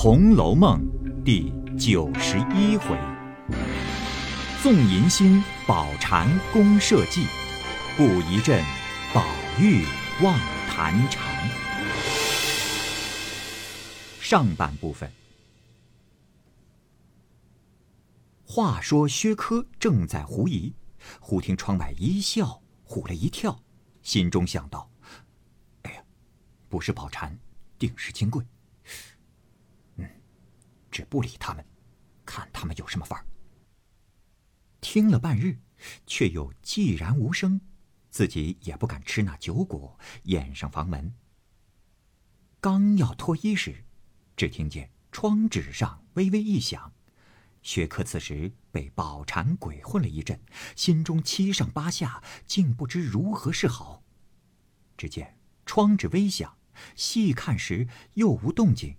红楼梦》第九十一回：纵淫心，宝蟾宫社稷；布一阵，宝玉望弹禅。上半部分。话说薛科正在狐疑，忽听窗外一笑，唬了一跳，心中想到：“哎呀，不是宝蟾，定是金贵。”只不理他们，看他们有什么法儿。听了半日，却又寂然无声，自己也不敢吃那酒果，掩上房门。刚要脱衣时，只听见窗纸上微微一响。薛克此时被宝蟾鬼混了一阵，心中七上八下，竟不知如何是好。只见窗纸微响，细看时又无动静。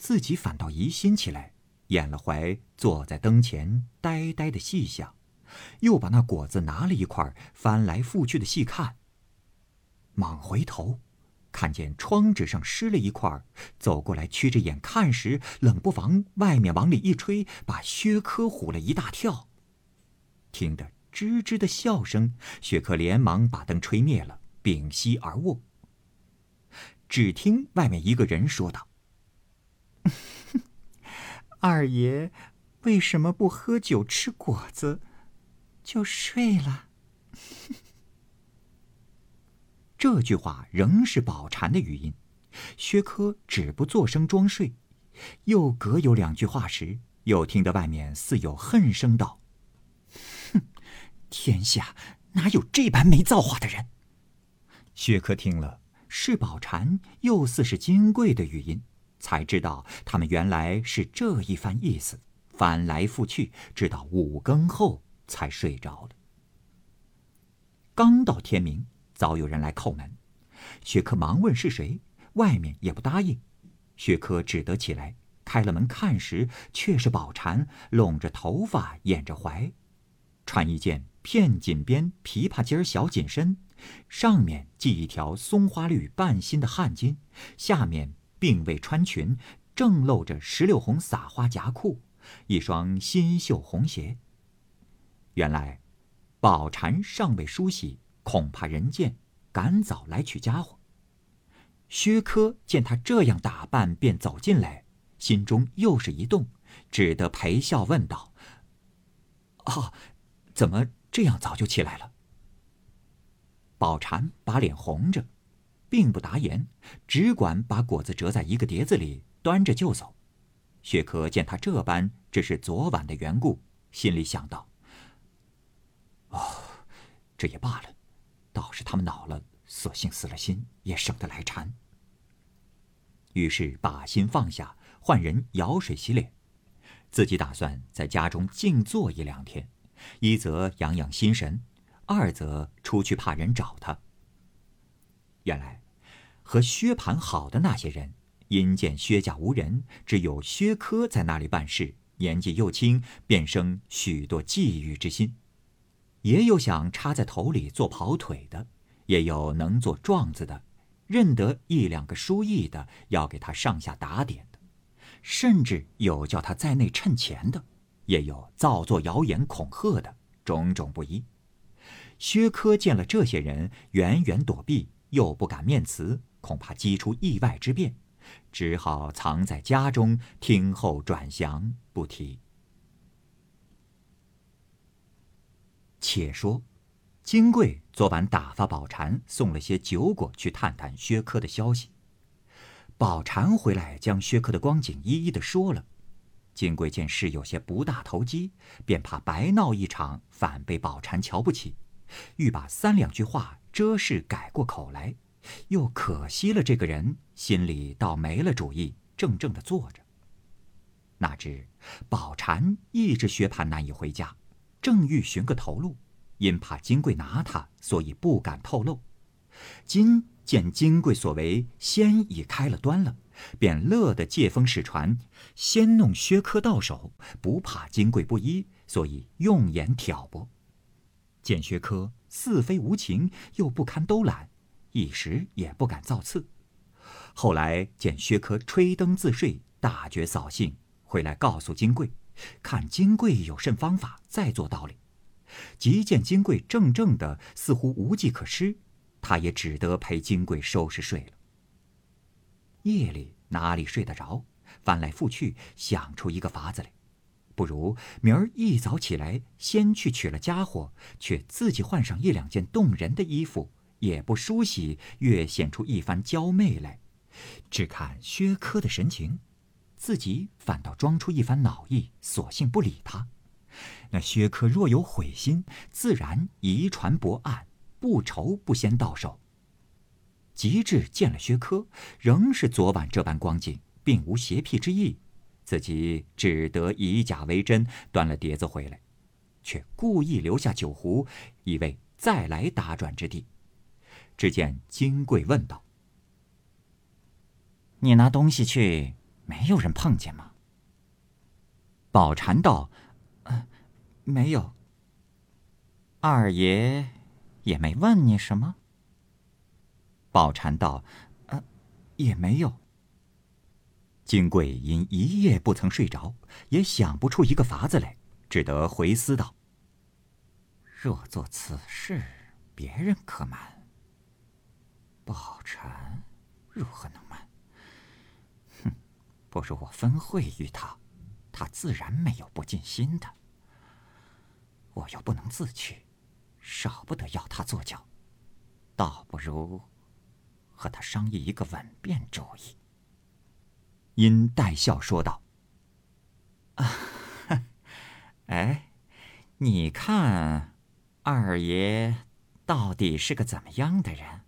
自己反倒疑心起来，掩了怀，坐在灯前呆呆的细想，又把那果子拿了一块，翻来覆去的细看。猛回头，看见窗纸上湿了一块，走过来屈着眼看时，冷不防外面往里一吹，把薛科唬了一大跳。听得吱吱的笑声，薛科连忙把灯吹灭了，屏息而卧。只听外面一个人说道。二爷为什么不喝酒吃果子，就睡了？这句话仍是宝蟾的语音。薛科只不作声装睡，又隔有两句话时，又听得外面似有恨声道：“哼，天下哪有这般没造化的人？”薛科听了，是宝蟾，又似是金贵的语音。才知道他们原来是这一番意思，翻来覆去，直到五更后才睡着了。刚到天明，早有人来叩门，薛科忙问是谁，外面也不答应，薛科只得起来开了门看时，却是宝蟾拢着头发，掩着怀，穿一件片锦边琵琶襟小紧身，上面系一条松花绿半新的汗巾，下面。并未穿裙，正露着石榴红撒花夹裤，一双新绣红鞋。原来，宝蟾尚未梳洗，恐怕人见，赶早来取家伙。薛科见他这样打扮，便走进来，心中又是一动，只得陪笑问道：“哦，怎么这样早就起来了？”宝蟾把脸红着。并不答言，只管把果子折在一个碟子里，端着就走。薛科见他这般，只是昨晚的缘故，心里想到：“哦，这也罢了，倒是他们恼了，索性死了心，也省得来缠。”于是把心放下，换人舀水洗脸，自己打算在家中静坐一两天，一则养养心神，二则出去怕人找他。原来。和薛蟠好的那些人，因见薛家无人，只有薛科在那里办事，年纪又轻，便生许多觊觎之心。也有想插在头里做跑腿的，也有能做状子的，认得一两个书艺的，要给他上下打点的，甚至有叫他在内趁钱的，也有造作谣言恐吓的，种种不一。薛科见了这些人，远远躲避，又不敢面辞。恐怕激出意外之变，只好藏在家中听候转详，不提。且说，金贵昨晚打发宝蟾送了些酒果去探探薛科的消息。宝蟾回来将薛科的光景一一的说了。金贵见事有些不大投机，便怕白闹一场，反被宝蟾瞧不起，欲把三两句话遮饰改过口来。又可惜了这个人，心里倒没了主意，怔怔的坐着。哪知宝蟾一直薛蟠难以回家，正欲寻个头路，因怕金贵拿他，所以不敢透露。今见金贵所为先已开了端了，便乐得借风使船，先弄薛科到手，不怕金贵不依，所以用言挑拨。见薛科似非无情，又不堪兜揽。一时也不敢造次。后来见薛科吹灯自睡，大觉扫兴，回来告诉金贵，看金贵有甚方法，再做道理。即见金贵怔怔的，似乎无计可施，他也只得陪金贵收拾睡了。夜里哪里睡得着？翻来覆去想出一个法子来，不如明儿一早起来，先去取了家伙，却自己换上一两件动人的衣服，也不梳洗，越显出一番娇媚来。只看薛科的神情，自己反倒装出一番恼意，索性不理他。那薛科若有悔心，自然遗传薄案，不愁不先到手。及至见了薛科，仍是昨晚这般光景，并无邪僻之意，自己只得以假为真，端了碟子回来，却故意留下酒壶，以为再来打转之地。只见金贵问道：“你拿东西去，没有人碰见吗？”宝蟾道。嗯没有。二爷也没问你什么。宝蟾道：“呃，也没有。”金贵因一夜不曾睡着，也想不出一个法子来，只得回思道：“若做此事，别人可瞒；宝蟾如何能瞒？哼，不如我分惠于他，他自然没有不尽心的。”我又不能自去，少不得要他做脚，倒不如和他商议一个稳便主意。因带笑说道：“啊，哎，你看，二爷到底是个怎么样的人？”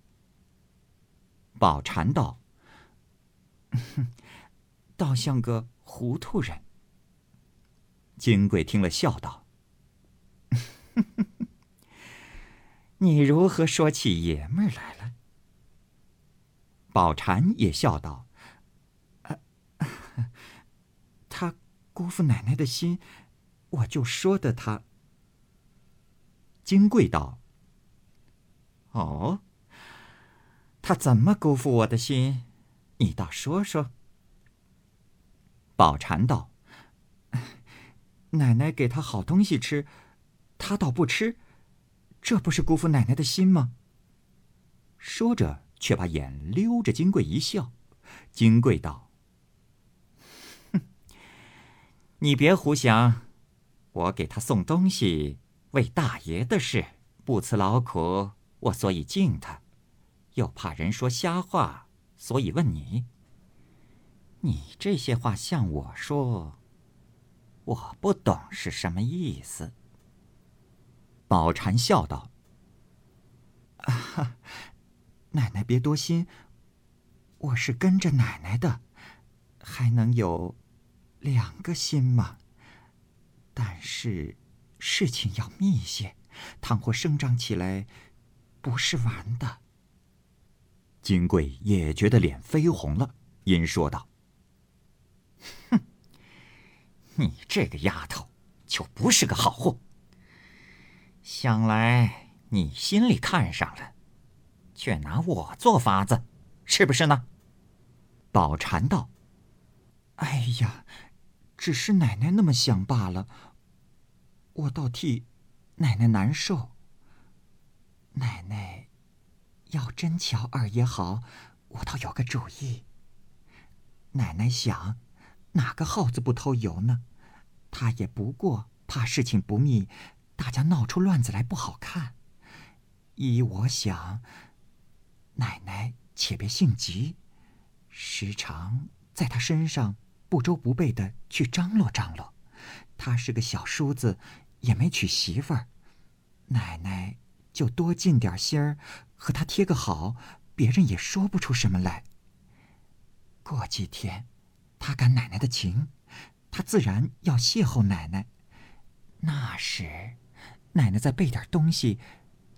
宝蟾道：“ 倒像个糊涂人。”金贵听了，笑道。你如何说起爷们儿来了？宝蟾也笑道：“他辜负奶奶的心，我就说的他。”金贵道：“哦，他怎么辜负我的心？你倒说说。”宝蟾道：“ 奶奶给他好东西吃。”他倒不吃，这不是辜负奶奶的心吗？说着，却把眼溜着金贵一笑。金贵道：“哼，你别胡想，我给他送东西，为大爷的事，不辞劳苦，我所以敬他，又怕人说瞎话，所以问你。你这些话向我说，我不懂是什么意思。”宝蟾笑道：“啊，奶奶别多心，我是跟着奶奶的，还能有两个心嘛？但是事情要密些，倘或声张起来，不是玩的。”金贵也觉得脸绯红了，因说道：“哼，你这个丫头，就不是个好货。”想来你心里看上了，却拿我做法子，是不是呢？宝蟾道：“哎呀，只是奶奶那么想罢了。我倒替奶奶难受。奶奶要真瞧二爷好，我倒有个主意。奶奶想，哪个耗子不偷油呢？他也不过怕事情不密。”大家闹出乱子来不好看。依我想，奶奶且别性急，时常在他身上不周不备的去张罗张罗。他是个小叔子，也没娶媳妇儿，奶奶就多尽点心儿，和他贴个好，别人也说不出什么来。过几天，他感奶奶的情，他自然要邂逅奶奶。那时。奶奶再备点东西，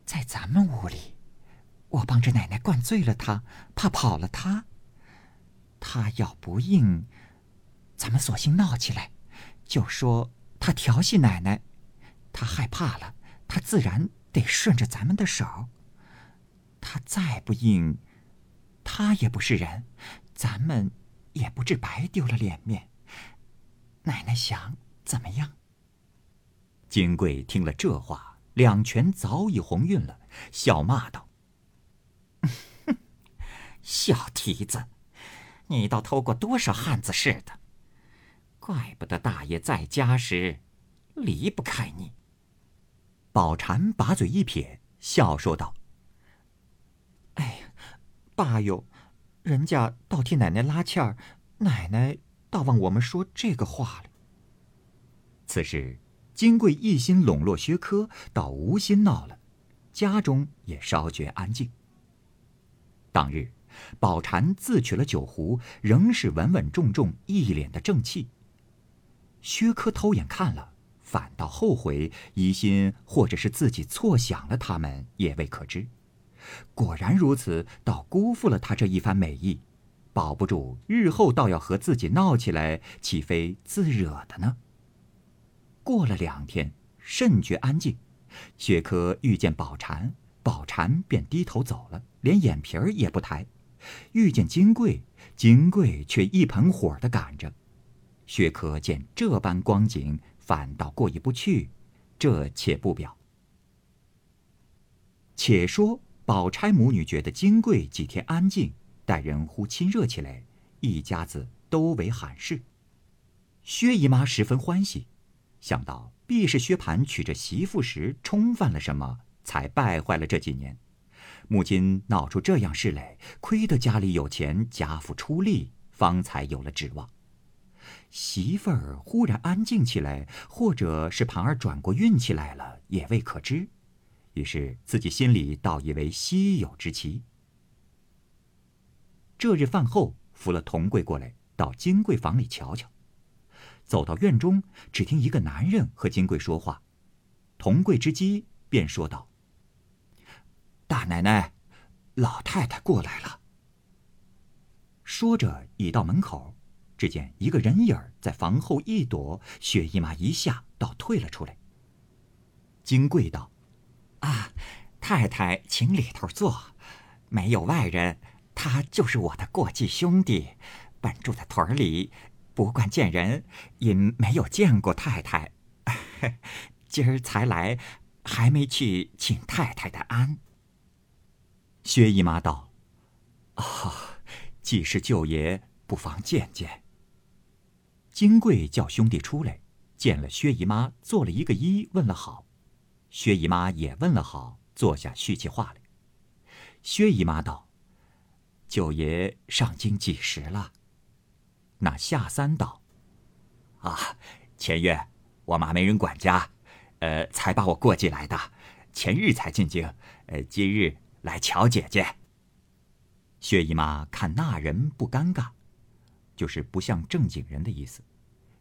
在咱们屋里，我帮着奶奶灌醉了他，怕跑了他。他要不应，咱们索性闹起来，就说他调戏奶奶，他害怕了，他自然得顺着咱们的手。他再不应，他也不是人，咱们也不至白丢了脸面。奶奶想怎么样？金贵听了这话，两拳早已红晕了，笑骂道：“ 小蹄子，你倒偷过多少汉子似的！怪不得大爷在家时离不开你。”宝蟾把嘴一撇，笑说道：“哎呀，爸哟，人家倒替奶奶拉气儿，奶奶倒往我们说这个话了。”此时。金贵一心笼络薛科，倒无心闹了，家中也稍觉安静。当日，宝蟾自取了酒壶，仍是稳稳重重，一脸的正气。薛科偷眼看了，反倒后悔，疑心或者是自己错想了他们，也未可知。果然如此，倒辜负了他这一番美意，保不住日后倒要和自己闹起来，岂非自惹的呢？过了两天，甚觉安静。薛科遇见宝蟾，宝蟾便低头走了，连眼皮儿也不抬。遇见金贵，金贵却一盆火的赶着。薛科见这般光景，反倒过意不去。这且不表。且说宝钗母女觉得金贵几天安静，待人忽亲热起来，一家子都为罕事。薛姨妈十分欢喜。想到必是薛蟠娶着媳妇时冲犯了什么，才败坏了这几年。母亲闹出这样事来，亏得家里有钱，家父出力，方才有了指望。媳妇儿忽然安静起来，或者是盘儿转过运气来了，也未可知。于是自己心里倒以为稀有之奇。这日饭后，扶了童贵过来，到金贵房里瞧瞧。走到院中，只听一个男人和金贵说话，同贵之机，便说道：“大奶奶，老太太过来了。”说着已到门口，只见一个人影在房后一躲，薛姨妈一下倒退了出来。金贵道：“啊，太太，请里头坐，没有外人，他就是我的过继兄弟，本住在屯里。”不惯见人，因没有见过太太，今儿才来，还没去请太太的安。薛姨妈道：“啊，既是舅爷，不妨见见。”金贵叫兄弟出来，见了薛姨妈，做了一个揖，问了好。薛姨妈也问了好，坐下叙起话来。薛姨妈道：“九爷上京几时了？”那夏三道：“啊，前月我妈没人管家，呃，才把我过继来的。前日才进京，呃，今日来瞧姐姐。”薛姨妈看那人不尴尬，就是不像正经人的意思，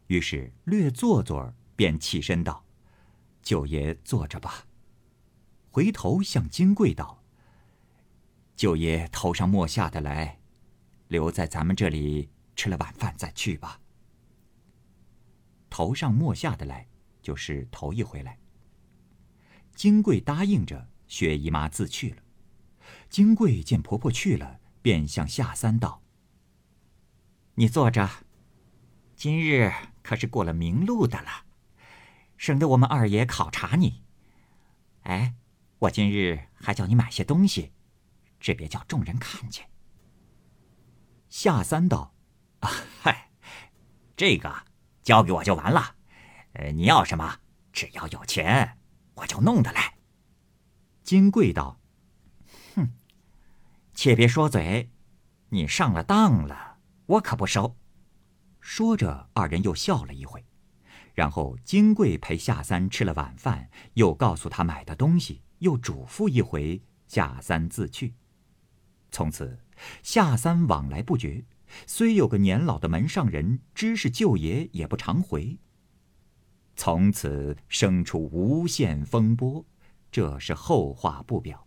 于是略坐坐，便起身道：“舅爷坐着吧。”回头向金贵道：“舅爷头上没下的来，留在咱们这里。”吃了晚饭再去吧。头上没下的来，就是头一回来。金贵答应着，薛姨妈自去了。金贵见婆婆去了，便向夏三道：“你坐着，今日可是过了明路的了，省得我们二爷考察你。哎，我今日还叫你买些东西，只别叫众人看见。”夏三道。啊嗨，这个交给我就完了。呃，你要什么，只要有钱，我就弄得来。金贵道：“哼，且别说嘴，你上了当了，我可不收。”说着，二人又笑了一回，然后金贵陪夏三吃了晚饭，又告诉他买的东西，又嘱咐一回，夏三自去。从此，夏三往来不绝。虽有个年老的门上人知是舅爷，也不常回。从此生出无限风波，这是后话不表。